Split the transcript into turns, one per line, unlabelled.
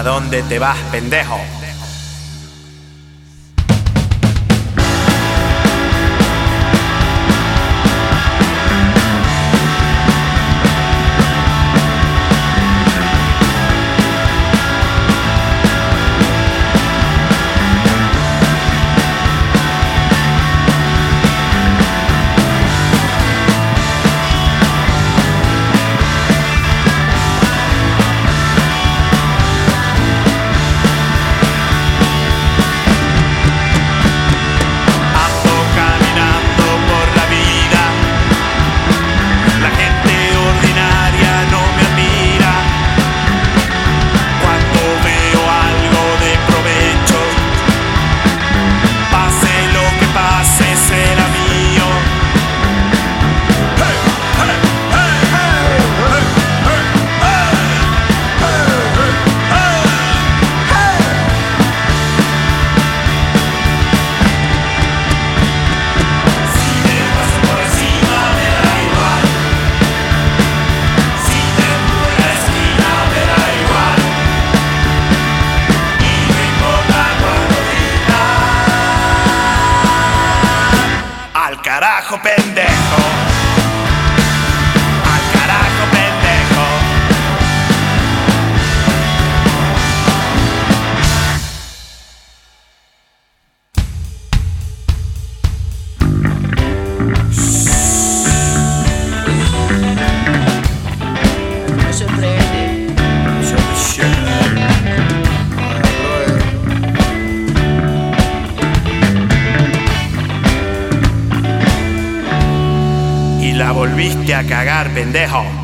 ¿A dónde te vas, pendejo? carajo pendejo. volviste a cagar, pendejo.